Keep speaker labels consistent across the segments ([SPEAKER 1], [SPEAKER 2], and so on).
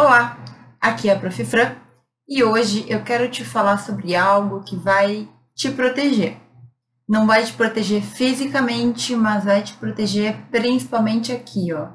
[SPEAKER 1] Olá, aqui é a Prof. Fran e hoje eu quero te falar sobre algo que vai te proteger. Não vai te proteger fisicamente, mas vai te proteger principalmente aqui, ó.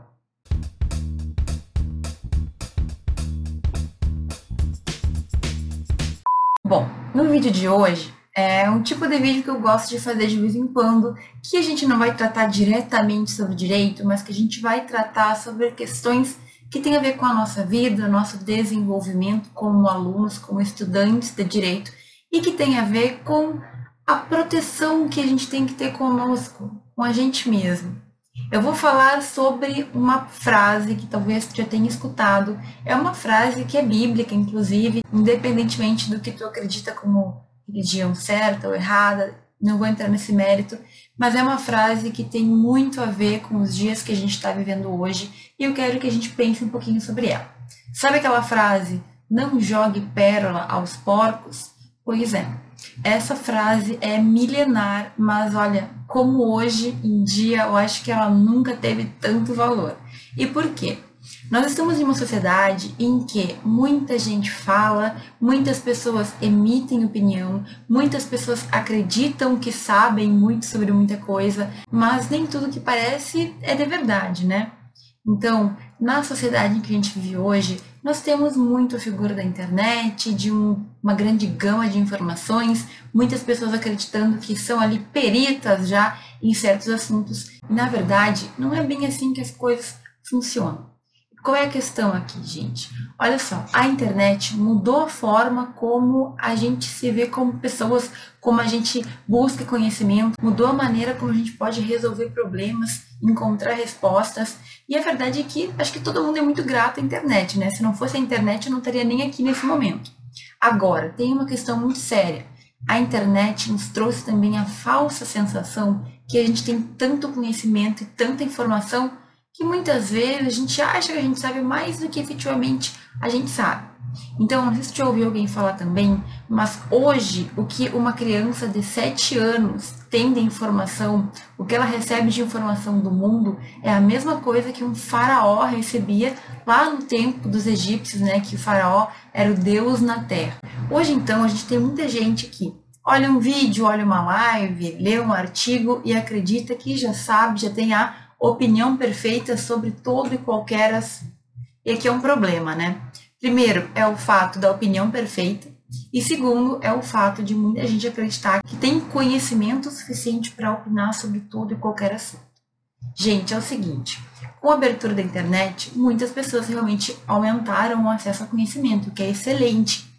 [SPEAKER 1] Bom, no vídeo de hoje é um tipo de vídeo que eu gosto de fazer de vez em quando, que a gente não vai tratar diretamente sobre direito, mas que a gente vai tratar sobre questões que têm a ver com a nossa vida, nosso desenvolvimento como alunos, como estudantes de direito, e que tem a ver com a proteção que a gente tem que ter conosco, com a gente mesmo. Eu vou falar sobre uma frase que talvez tu já tenha escutado. É uma frase que é bíblica, inclusive, independentemente do que tu acredita como religião certa ou errada, não vou entrar nesse mérito, mas é uma frase que tem muito a ver com os dias que a gente está vivendo hoje e eu quero que a gente pense um pouquinho sobre ela. Sabe aquela frase, não jogue pérola aos porcos? Pois é, essa frase é milenar, mas olha, como hoje em dia eu acho que ela nunca teve tanto valor. E por quê? Nós estamos em uma sociedade em que muita gente fala, muitas pessoas emitem opinião, muitas pessoas acreditam que sabem muito sobre muita coisa, mas nem tudo que parece é de verdade, né? Então, na sociedade em que a gente vive hoje, nós temos muito a figura da internet, de um, uma grande gama de informações, muitas pessoas acreditando que são ali peritas já em certos assuntos. E, na verdade, não é bem assim que as coisas funcionam. Qual é a questão aqui, gente? Olha só, a internet mudou a forma como a gente se vê como pessoas, como a gente busca conhecimento, mudou a maneira como a gente pode resolver problemas, encontrar respostas. E a verdade é que acho que todo mundo é muito grato à internet, né? Se não fosse a internet, eu não estaria nem aqui nesse momento. Agora, tem uma questão muito séria. A internet nos trouxe também a falsa sensação que a gente tem tanto conhecimento e tanta informação que muitas vezes a gente acha que a gente sabe mais do que efetivamente a gente sabe. Então, não sei se já ouviu alguém falar também, mas hoje o que uma criança de 7 anos tem de informação, o que ela recebe de informação do mundo, é a mesma coisa que um faraó recebia lá no tempo dos egípcios, né? Que o faraó era o deus na terra. Hoje, então, a gente tem muita gente que olha um vídeo, olha uma live, lê um artigo e acredita que já sabe, já tem a opinião perfeita sobre todo e qualquer assunto. E aqui é um problema, né? Primeiro é o fato da opinião perfeita, e segundo é o fato de muita gente acreditar que tem conhecimento suficiente para opinar sobre todo e qualquer assunto. Gente, é o seguinte: com a abertura da internet, muitas pessoas realmente aumentaram o acesso ao conhecimento, o que é excelente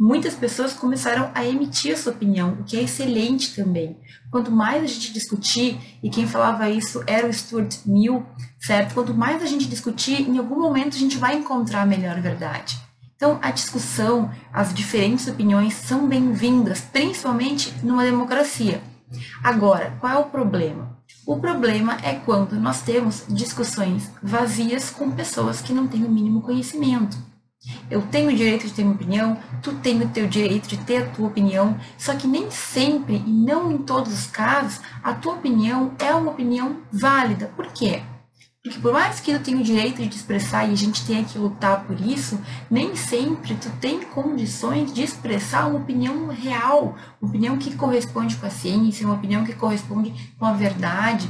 [SPEAKER 1] muitas pessoas começaram a emitir a sua opinião, o que é excelente também. Quanto mais a gente discutir, e quem falava isso era o Stuart Mill, certo? Quanto mais a gente discutir, em algum momento a gente vai encontrar a melhor verdade. Então, a discussão, as diferentes opiniões são bem-vindas, principalmente numa democracia. Agora, qual é o problema? O problema é quando nós temos discussões vazias com pessoas que não têm o mínimo conhecimento. Eu tenho o direito de ter uma opinião, tu tem o teu direito de ter a tua opinião, só que nem sempre e não em todos os casos a tua opinião é uma opinião válida. Por quê? Porque por mais que tu tenha o direito de expressar e a gente tenha que lutar por isso, nem sempre tu tem condições de expressar uma opinião real, uma opinião que corresponde com a ciência, uma opinião que corresponde com a verdade.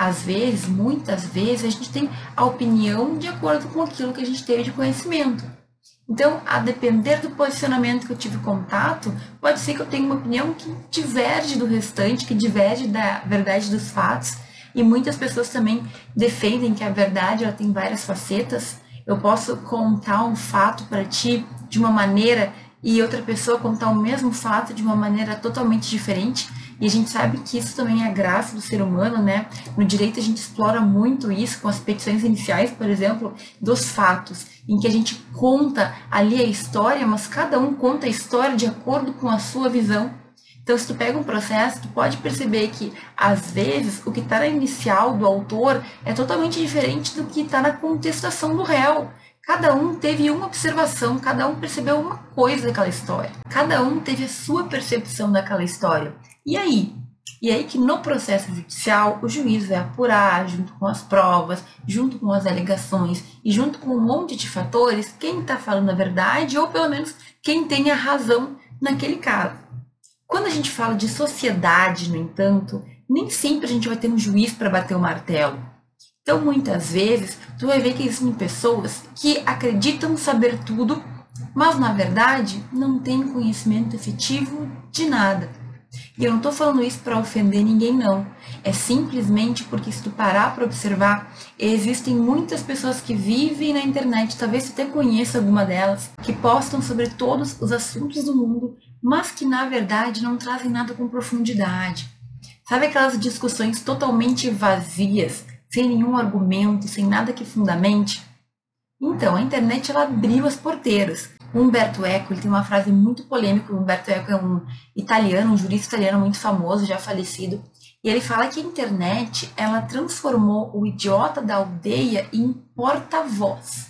[SPEAKER 1] Às vezes, muitas vezes, a gente tem a opinião de acordo com aquilo que a gente teve de conhecimento. Então, a depender do posicionamento que eu tive contato, pode ser que eu tenha uma opinião que diverge do restante, que diverge da verdade dos fatos. E muitas pessoas também defendem que a verdade ela tem várias facetas. Eu posso contar um fato para ti de uma maneira e outra pessoa contar o mesmo fato de uma maneira totalmente diferente. E a gente sabe que isso também é a graça do ser humano, né? No direito a gente explora muito isso com as petições iniciais, por exemplo, dos fatos, em que a gente conta ali a história, mas cada um conta a história de acordo com a sua visão. Então, se tu pega um processo, tu pode perceber que, às vezes, o que está na inicial do autor é totalmente diferente do que está na contestação do réu. Cada um teve uma observação, cada um percebeu uma coisa daquela história. Cada um teve a sua percepção daquela história. E aí? E aí que no processo judicial o juiz vai apurar, junto com as provas, junto com as alegações e junto com um monte de fatores, quem está falando a verdade ou pelo menos quem tem a razão naquele caso. Quando a gente fala de sociedade, no entanto, nem sempre a gente vai ter um juiz para bater o martelo. Então, muitas vezes, tu vai ver que existem pessoas que acreditam saber tudo, mas na verdade não têm conhecimento efetivo de nada. E eu não estou falando isso para ofender ninguém, não. É simplesmente porque se tu parar para observar, existem muitas pessoas que vivem na internet, talvez você até conheça alguma delas, que postam sobre todos os assuntos do mundo, mas que na verdade não trazem nada com profundidade. Sabe aquelas discussões totalmente vazias, sem nenhum argumento, sem nada que fundamente? Então, a internet ela abriu as porteiras. O Umberto Eco ele tem uma frase muito polêmica. O Umberto Eco é um italiano, um jurista italiano muito famoso, já falecido. E ele fala que a internet ela transformou o idiota da aldeia em porta-voz.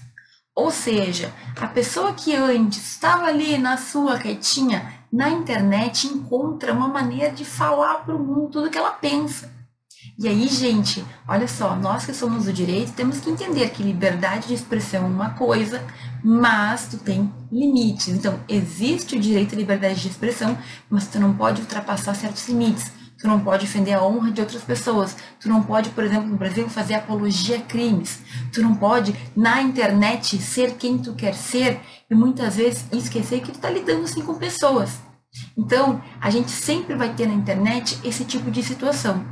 [SPEAKER 1] Ou seja, a pessoa que antes estava ali na sua quietinha, na internet encontra uma maneira de falar para o mundo tudo que ela pensa. E aí, gente, olha só, nós que somos do direito temos que entender que liberdade de expressão é uma coisa, mas tu tem limites. Então, existe o direito à liberdade de expressão, mas tu não pode ultrapassar certos limites. Tu não pode ofender a honra de outras pessoas. Tu não pode, por exemplo, no Brasil, fazer apologia a crimes. Tu não pode, na internet, ser quem tu quer ser e muitas vezes esquecer que tu está lidando assim com pessoas. Então, a gente sempre vai ter na internet esse tipo de situação.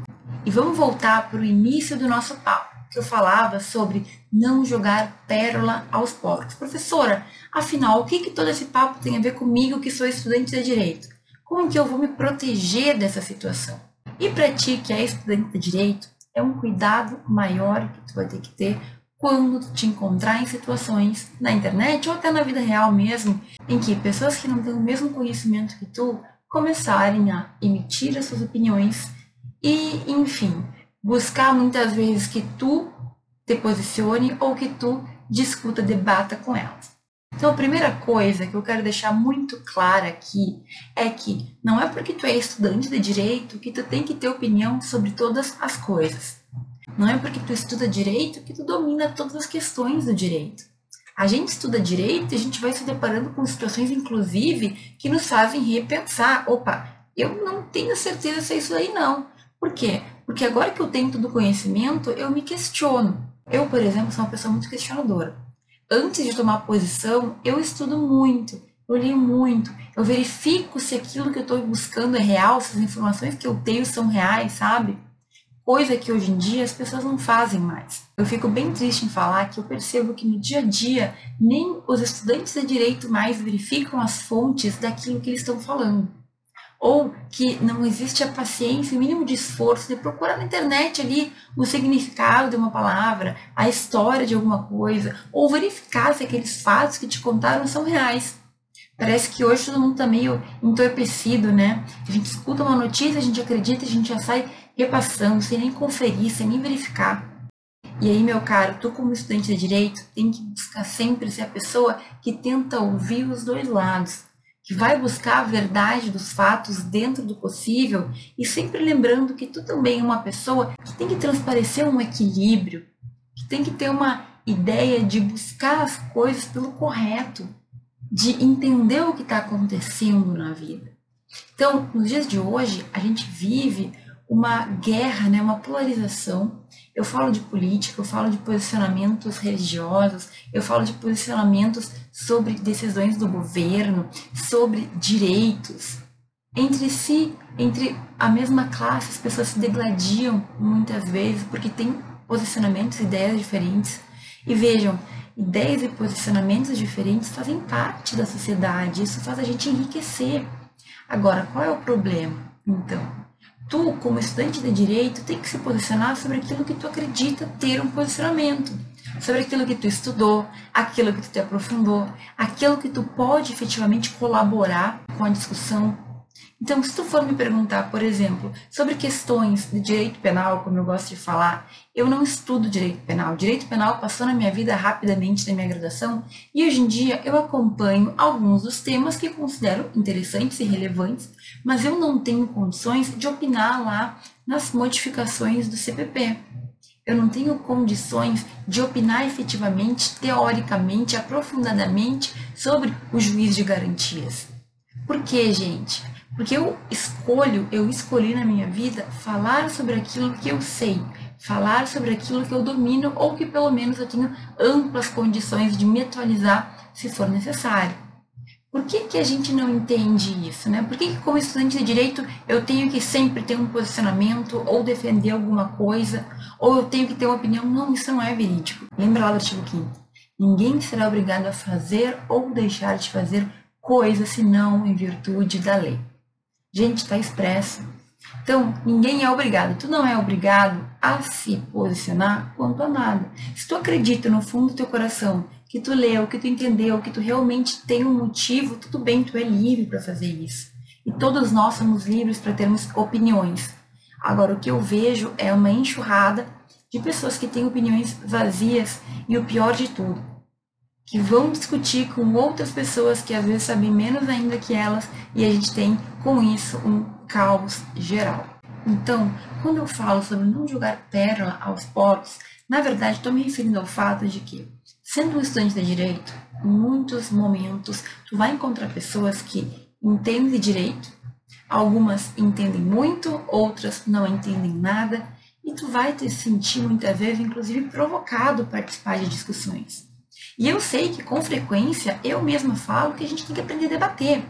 [SPEAKER 1] E vamos voltar para o início do nosso papo, que eu falava sobre não jogar pérola aos porcos. Professora, afinal, o que, que todo esse papo tem a ver comigo que sou estudante de direito? Como que eu vou me proteger dessa situação? E para ti, que é estudante de direito, é um cuidado maior que tu vai ter que ter quando te encontrar em situações na internet ou até na vida real mesmo, em que pessoas que não têm o mesmo conhecimento que tu começarem a emitir as suas opiniões e, enfim, buscar muitas vezes que tu te posicione ou que tu discuta, debata com elas. Então, a primeira coisa que eu quero deixar muito clara aqui é que não é porque tu é estudante de direito que tu tem que ter opinião sobre todas as coisas. Não é porque tu estuda direito que tu domina todas as questões do direito. A gente estuda direito e a gente vai se deparando com situações, inclusive, que nos fazem repensar. Opa, eu não tenho certeza se é isso aí não. Por quê? Porque agora que eu tenho todo o conhecimento, eu me questiono. Eu, por exemplo, sou uma pessoa muito questionadora. Antes de tomar posição, eu estudo muito, eu leio muito, eu verifico se aquilo que eu estou buscando é real, se as informações que eu tenho são reais, sabe? Coisa que hoje em dia as pessoas não fazem mais. Eu fico bem triste em falar que eu percebo que no dia a dia nem os estudantes de direito mais verificam as fontes daquilo que eles estão falando ou que não existe a paciência, o mínimo de esforço de procurar na internet ali o significado de uma palavra, a história de alguma coisa, ou verificar se aqueles fatos que te contaram são reais. Parece que hoje todo mundo está meio entorpecido, né? A gente escuta uma notícia, a gente acredita, a gente já sai repassando, sem nem conferir, sem nem verificar. E aí, meu caro, tu como estudante de direito, tem que buscar sempre ser a pessoa que tenta ouvir os dois lados que vai buscar a verdade dos fatos dentro do possível e sempre lembrando que tu também é uma pessoa que tem que transparecer um equilíbrio, que tem que ter uma ideia de buscar as coisas pelo correto, de entender o que está acontecendo na vida. Então, nos dias de hoje, a gente vive uma guerra, né, uma polarização. Eu falo de política, eu falo de posicionamentos religiosos, eu falo de posicionamentos sobre decisões do governo, sobre direitos. Entre si, entre a mesma classe, as pessoas se degladiam muitas vezes porque têm posicionamentos, ideias diferentes. E vejam, ideias e posicionamentos diferentes fazem parte da sociedade, isso faz a gente enriquecer. Agora, qual é o problema? Então, tu, como estudante de direito, tem que se posicionar sobre aquilo que tu acredita ter um posicionamento, sobre aquilo que tu estudou, aquilo que tu te aprofundou, aquilo que tu pode efetivamente colaborar com a discussão. Então, se tu for me perguntar, por exemplo, sobre questões de direito penal, como eu gosto de falar, eu não estudo direito penal. Direito penal passou na minha vida rapidamente na minha graduação e hoje em dia eu acompanho alguns dos temas que considero interessantes e relevantes, mas eu não tenho condições de opinar lá nas modificações do CPP. Eu não tenho condições de opinar efetivamente, teoricamente, aprofundadamente sobre o juiz de garantias. Por quê, gente? Porque eu escolho, eu escolhi na minha vida falar sobre aquilo que eu sei, falar sobre aquilo que eu domino ou que pelo menos eu tenho amplas condições de me atualizar se for necessário. Por que, que a gente não entende isso, né? Por que, que como estudante de direito eu tenho que sempre ter um posicionamento ou defender alguma coisa ou eu tenho que ter uma opinião? Não, isso não é verídico. Lembra lá do artigo 5 Ninguém será obrigado a fazer ou deixar de fazer coisa senão em virtude da lei. Gente, está expresso. Então, ninguém é obrigado. Tu não é obrigado a se posicionar quanto a nada. Se tu acredita no fundo do teu coração que tu leu, que tu entendeu, que tu realmente tem um motivo, tudo bem, tu é livre para fazer isso. E todos nós somos livres para termos opiniões. Agora, o que eu vejo é uma enxurrada de pessoas que têm opiniões vazias e o pior de tudo, que vão discutir com outras pessoas que às vezes sabem menos ainda que elas e a gente tem com isso um caos geral. Então, quando eu falo sobre não jogar pérola aos pobres, na verdade estou me referindo ao fato de que, sendo um estudante de direito, em muitos momentos tu vai encontrar pessoas que entendem direito, algumas entendem muito, outras não entendem nada, e tu vai te sentir muitas vezes, inclusive, provocado participar de discussões. E eu sei que com frequência eu mesma falo que a gente tem que aprender a debater.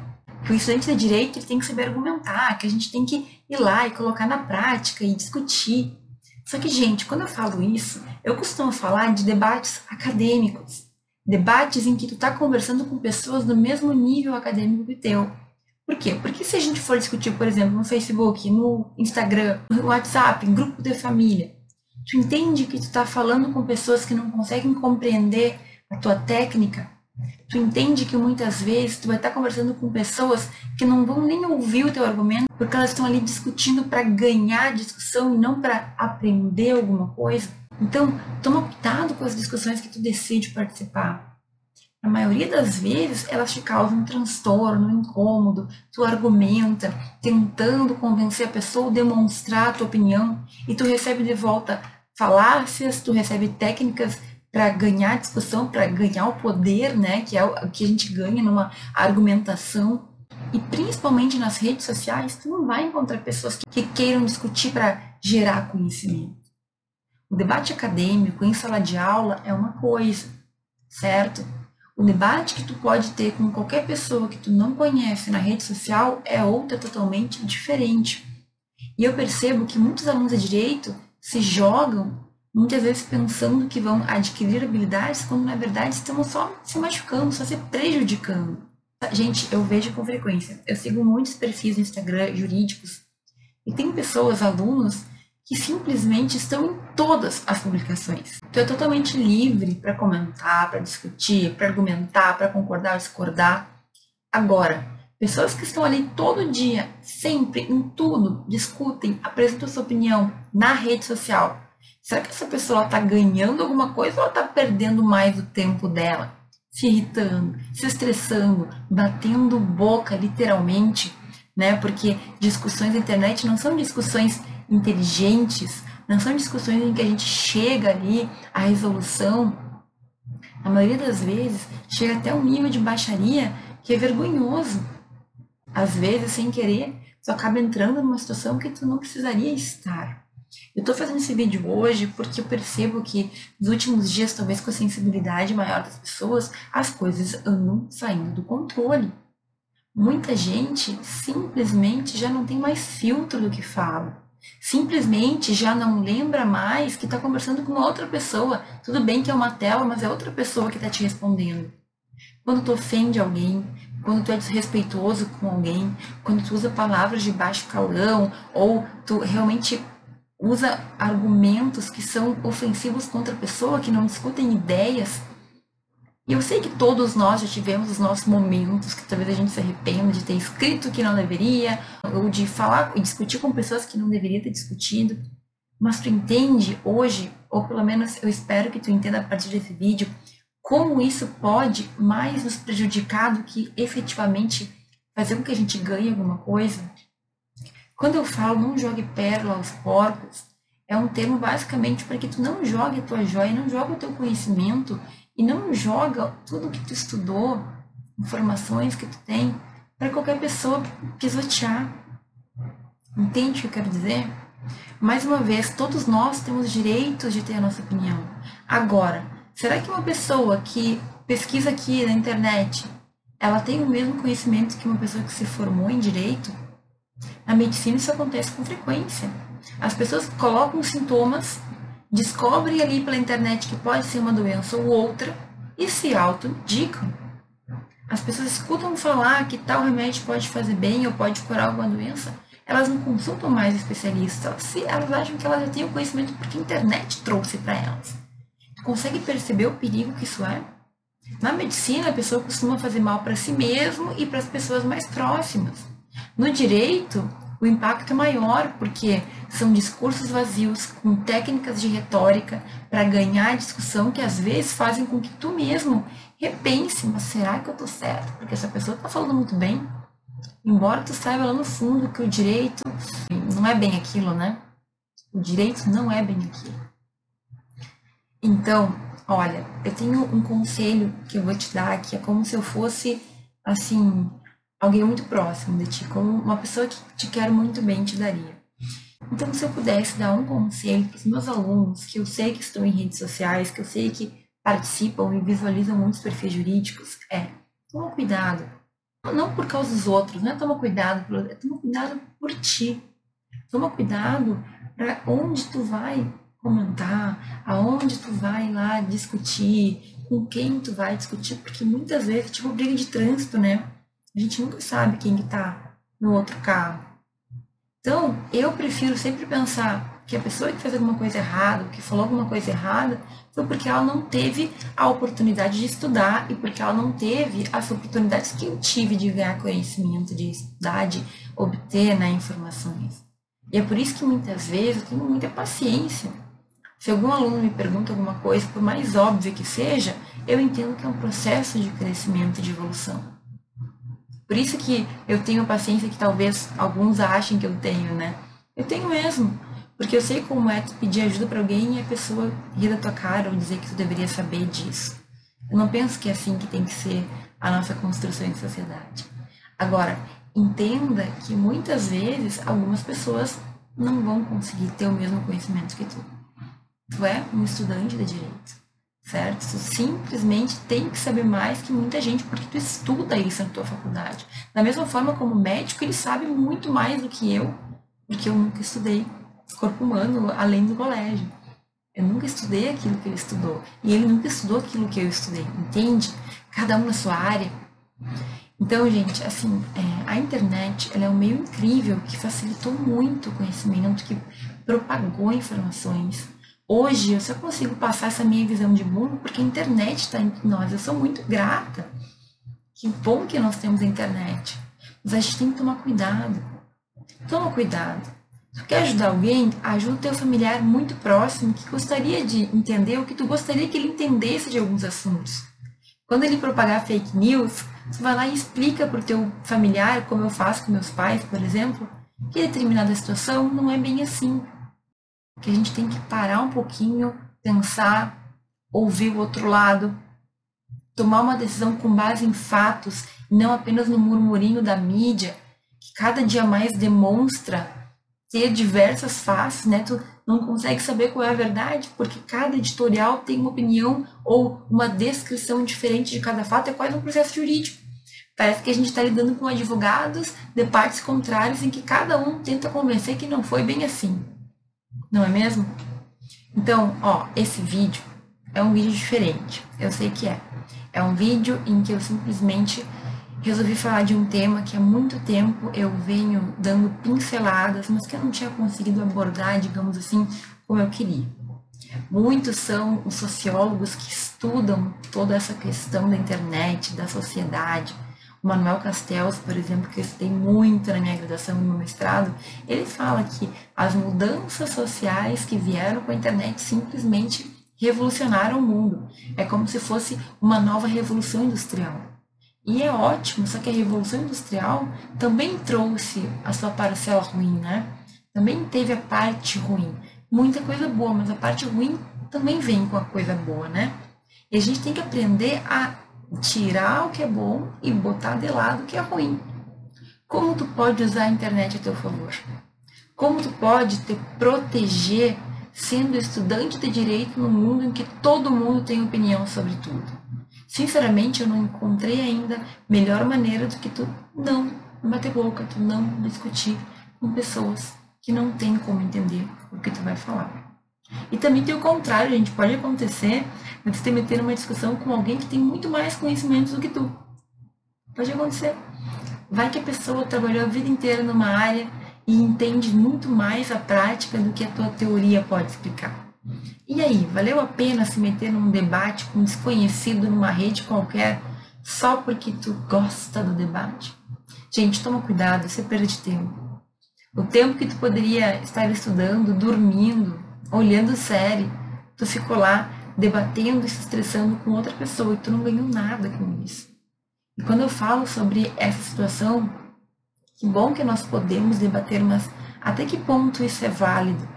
[SPEAKER 1] Que o estudante de direito ele tem que saber argumentar, que a gente tem que ir lá e colocar na prática e discutir. Só que, gente, quando eu falo isso, eu costumo falar de debates acadêmicos. Debates em que tu está conversando com pessoas do mesmo nível acadêmico que teu. Por quê? Porque se a gente for discutir, por exemplo, no Facebook, no Instagram, no WhatsApp, em grupo de família, tu entende que tu está falando com pessoas que não conseguem compreender a tua técnica, tu entende que muitas vezes tu vai estar conversando com pessoas que não vão nem ouvir o teu argumento, porque elas estão ali discutindo para ganhar discussão e não para aprender alguma coisa. Então, toma cuidado com as discussões que tu decide participar. Na maioria das vezes, elas te causam um transtorno, um incômodo, tu argumenta, tentando convencer a pessoa, demonstrar a tua opinião, e tu recebe de volta falácias, tu recebe técnicas para ganhar discussão, para ganhar o poder, né, que é o que a gente ganha numa argumentação. E principalmente nas redes sociais, tu não vai encontrar pessoas que, que queiram discutir para gerar conhecimento. O debate acadêmico em sala de aula é uma coisa, certo? O debate que tu pode ter com qualquer pessoa que tu não conhece na rede social é outra totalmente diferente. E eu percebo que muitos alunos de direito se jogam muitas vezes pensando que vão adquirir habilidades, quando na verdade estamos só se machucando, só se prejudicando. Gente, eu vejo com frequência. Eu sigo muitos perfis no Instagram jurídicos e tem pessoas, alunos, que simplesmente estão em todas as publicações. Tu é totalmente livre para comentar, para discutir, para argumentar, para concordar ou discordar. Agora, pessoas que estão ali todo dia, sempre, em tudo, discutem, apresentam sua opinião na rede social, Será que essa pessoa está ganhando alguma coisa ou está perdendo mais o tempo dela? Se irritando, se estressando, batendo boca, literalmente, né? Porque discussões na internet não são discussões inteligentes, não são discussões em que a gente chega ali à resolução. Na maioria das vezes, chega até um nível de baixaria que é vergonhoso. Às vezes, sem querer, tu acaba entrando numa situação que tu não precisaria estar. Eu estou fazendo esse vídeo hoje porque eu percebo que nos últimos dias, talvez com a sensibilidade maior das pessoas, as coisas andam saindo do controle. Muita gente simplesmente já não tem mais filtro do que fala. Simplesmente já não lembra mais que está conversando com uma outra pessoa. Tudo bem que é uma tela, mas é outra pessoa que está te respondendo. Quando tu ofende alguém, quando tu é desrespeitoso com alguém, quando tu usa palavras de baixo calão, ou tu realmente usa argumentos que são ofensivos contra a pessoa, que não discutem ideias, E eu sei que todos nós já tivemos os nossos momentos que talvez a gente se arrependa de ter escrito que não deveria, ou de falar e discutir com pessoas que não deveria ter discutido. Mas tu entende hoje, ou pelo menos eu espero que tu entenda a partir desse vídeo, como isso pode mais nos prejudicar do que efetivamente fazer com que a gente ganhe alguma coisa? Quando eu falo não jogue pérola aos porcos, é um termo basicamente para que tu não jogue a tua joia, não jogue o teu conhecimento e não joga tudo que tu estudou, informações que tu tem, para qualquer pessoa pisotear. Entende o que eu quero dizer? Mais uma vez, todos nós temos direitos de ter a nossa opinião. Agora, será que uma pessoa que pesquisa aqui na internet, ela tem o mesmo conhecimento que uma pessoa que se formou em direito? Na medicina isso acontece com frequência. As pessoas colocam sintomas descobrem ali pela internet que pode ser uma doença ou outra e se autodicam. As pessoas escutam falar que tal remédio pode fazer bem ou pode curar alguma doença, elas não consultam mais especialistas, se elas acham que elas já têm o conhecimento porque a internet trouxe para elas. Consegue perceber o perigo que isso é? Na medicina, a pessoa costuma fazer mal para si mesmo e para as pessoas mais próximas. No direito, o impacto é maior, porque são discursos vazios com técnicas de retórica para ganhar discussão que às vezes fazem com que tu mesmo repense, mas será que eu estou certo? Porque essa pessoa está falando muito bem. Embora tu saiba lá no fundo que o direito não é bem aquilo, né? O direito não é bem aquilo. Então, olha, eu tenho um conselho que eu vou te dar que é como se eu fosse assim alguém muito próximo de ti, como uma pessoa que te quer muito bem te daria. Então, se eu pudesse dar um conselho para os meus alunos, que eu sei que estão em redes sociais, que eu sei que participam e visualizam muitos perfis jurídicos, é toma cuidado. Não por causa dos outros, não é toma cuidado, é toma cuidado por ti. Toma cuidado para onde tu vai comentar, aonde tu vai lá discutir, com quem tu vai discutir, porque muitas vezes, tipo briga de trânsito, né? A gente nunca sabe quem está no outro carro. Então, eu prefiro sempre pensar que a pessoa que fez alguma coisa errada, que falou alguma coisa errada, foi porque ela não teve a oportunidade de estudar e porque ela não teve as oportunidades que eu tive de ganhar conhecimento, de estudar, de obter né, informações. E é por isso que muitas vezes eu tenho muita paciência. Se algum aluno me pergunta alguma coisa, por mais óbvia que seja, eu entendo que é um processo de crescimento e de evolução. Por isso que eu tenho paciência que talvez alguns achem que eu tenho, né? Eu tenho mesmo. Porque eu sei como é tu pedir ajuda para alguém e a pessoa rir da tua cara ou dizer que tu deveria saber disso. Eu não penso que é assim que tem que ser a nossa construção em sociedade. Agora, entenda que muitas vezes algumas pessoas não vão conseguir ter o mesmo conhecimento que tu. Tu é um estudante de direito certo? Tu simplesmente tem que saber mais que muita gente, porque tu estuda isso na tua faculdade. Da mesma forma como médico, ele sabe muito mais do que eu, porque eu nunca estudei corpo humano além do colégio. Eu nunca estudei aquilo que ele estudou. E ele nunca estudou aquilo que eu estudei, entende? Cada um na sua área. Então, gente, assim, é, a internet ela é um meio incrível que facilitou muito o conhecimento, que propagou informações, Hoje eu só consigo passar essa minha visão de mundo porque a internet está entre nós. Eu sou muito grata. Que bom que nós temos a internet. Mas a gente tem que tomar cuidado. Toma cuidado. Tu quer ajudar alguém, ajuda o teu familiar muito próximo que gostaria de entender o que tu gostaria que ele entendesse de alguns assuntos. Quando ele propagar fake news, tu vai lá e explica para o teu familiar, como eu faço com meus pais, por exemplo, que determinada situação não é bem assim que a gente tem que parar um pouquinho, pensar, ouvir o outro lado, tomar uma decisão com base em fatos, não apenas no murmurinho da mídia, que cada dia mais demonstra ter diversas faces, né? Tu não consegue saber qual é a verdade, porque cada editorial tem uma opinião ou uma descrição diferente de cada fato, é quase um processo jurídico. Parece que a gente está lidando com advogados de partes contrárias em que cada um tenta convencer que não foi bem assim não é mesmo? Então, ó, esse vídeo é um vídeo diferente, eu sei que é. É um vídeo em que eu simplesmente resolvi falar de um tema que há muito tempo eu venho dando pinceladas, mas que eu não tinha conseguido abordar, digamos assim, como eu queria. Muitos são os sociólogos que estudam toda essa questão da internet, da sociedade. O Manuel Castells, por exemplo, que eu estudei muito na minha graduação e no meu mestrado, ele fala que as mudanças sociais que vieram com a internet simplesmente revolucionaram o mundo. É como se fosse uma nova revolução industrial. E é ótimo, só que a revolução industrial também trouxe a sua parcela ruim, né? Também teve a parte ruim muita coisa boa, mas a parte ruim também vem com a coisa boa, né? E a gente tem que aprender a tirar o que é bom e botar de lado o que é ruim. Como tu pode usar a internet a teu favor? Como tu pode te proteger sendo estudante de direito no mundo em que todo mundo tem opinião sobre tudo? Sinceramente, eu não encontrei ainda melhor maneira do que tu não bater boca, tu não discutir com pessoas que não tem como entender o que tu vai falar. E também tem o contrário, gente, pode acontecer de você te meter numa discussão com alguém que tem muito mais conhecimento do que tu. Pode acontecer. Vai que a pessoa trabalhou a vida inteira numa área e entende muito mais a prática do que a tua teoria pode explicar. E aí, valeu a pena se meter num debate com um desconhecido numa rede qualquer só porque tu gosta do debate? Gente, toma cuidado, você perde tempo. O tempo que tu poderia estar estudando, dormindo, olhando série, tu ficou lá debatendo e se estressando com outra pessoa e tu não ganhou nada com isso. E quando eu falo sobre essa situação, que bom que nós podemos debater, mas até que ponto isso é válido?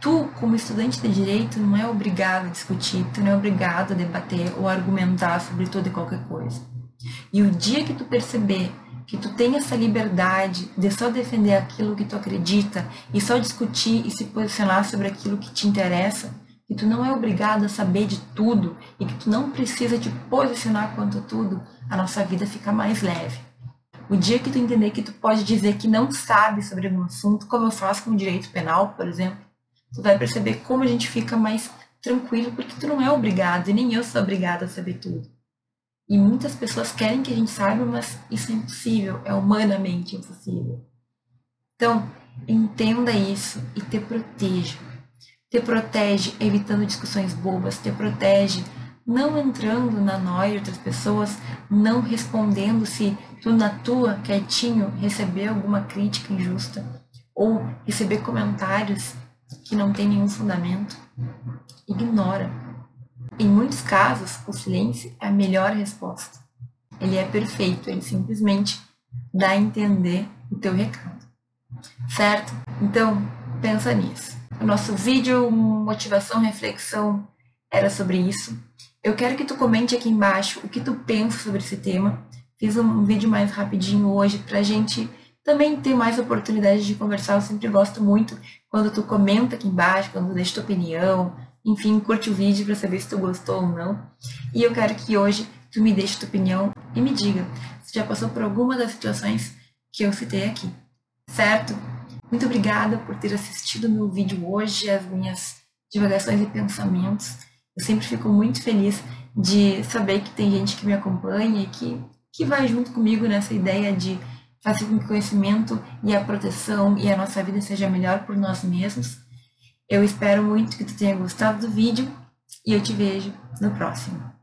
[SPEAKER 1] Tu, como estudante de direito, não é obrigado a discutir, tu não é obrigado a debater ou argumentar sobre toda e qualquer coisa. E o dia que tu perceber que tu tenha essa liberdade de só defender aquilo que tu acredita e só discutir e se posicionar sobre aquilo que te interessa, que tu não é obrigado a saber de tudo e que tu não precisa te posicionar quanto a tudo, a nossa vida fica mais leve. O dia que tu entender que tu pode dizer que não sabe sobre algum assunto, como eu faço com direito penal, por exemplo, tu vai perceber como a gente fica mais tranquilo, porque tu não é obrigado, e nem eu sou obrigada a saber tudo. E muitas pessoas querem que a gente saiba, mas isso é impossível, é humanamente impossível. Então, entenda isso e te proteja. Te protege evitando discussões bobas, te protege não entrando na noia de outras pessoas, não respondendo se tu na tua, quietinho, receber alguma crítica injusta ou receber comentários que não tem nenhum fundamento. Ignora em muitos casos, o silêncio é a melhor resposta. Ele é perfeito, ele simplesmente dá a entender o teu recado. Certo? Então, pensa nisso. O nosso vídeo motivação, reflexão era sobre isso. Eu quero que tu comente aqui embaixo o que tu pensa sobre esse tema. Fiz um vídeo mais rapidinho hoje pra gente também ter mais oportunidade de conversar. Eu sempre gosto muito quando tu comenta aqui embaixo, quando tu deixa tua opinião, enfim, curte o vídeo para saber se tu gostou ou não. E eu quero que hoje tu me deixe tua opinião e me diga se já passou por alguma das situações que eu citei aqui. Certo? Muito obrigada por ter assistido meu vídeo hoje, as minhas divagações e pensamentos. Eu sempre fico muito feliz de saber que tem gente que me acompanha e que, que vai junto comigo nessa ideia de fazer com que o conhecimento e a proteção e a nossa vida seja melhor por nós mesmos. Eu espero muito que tu tenha gostado do vídeo e eu te vejo no próximo.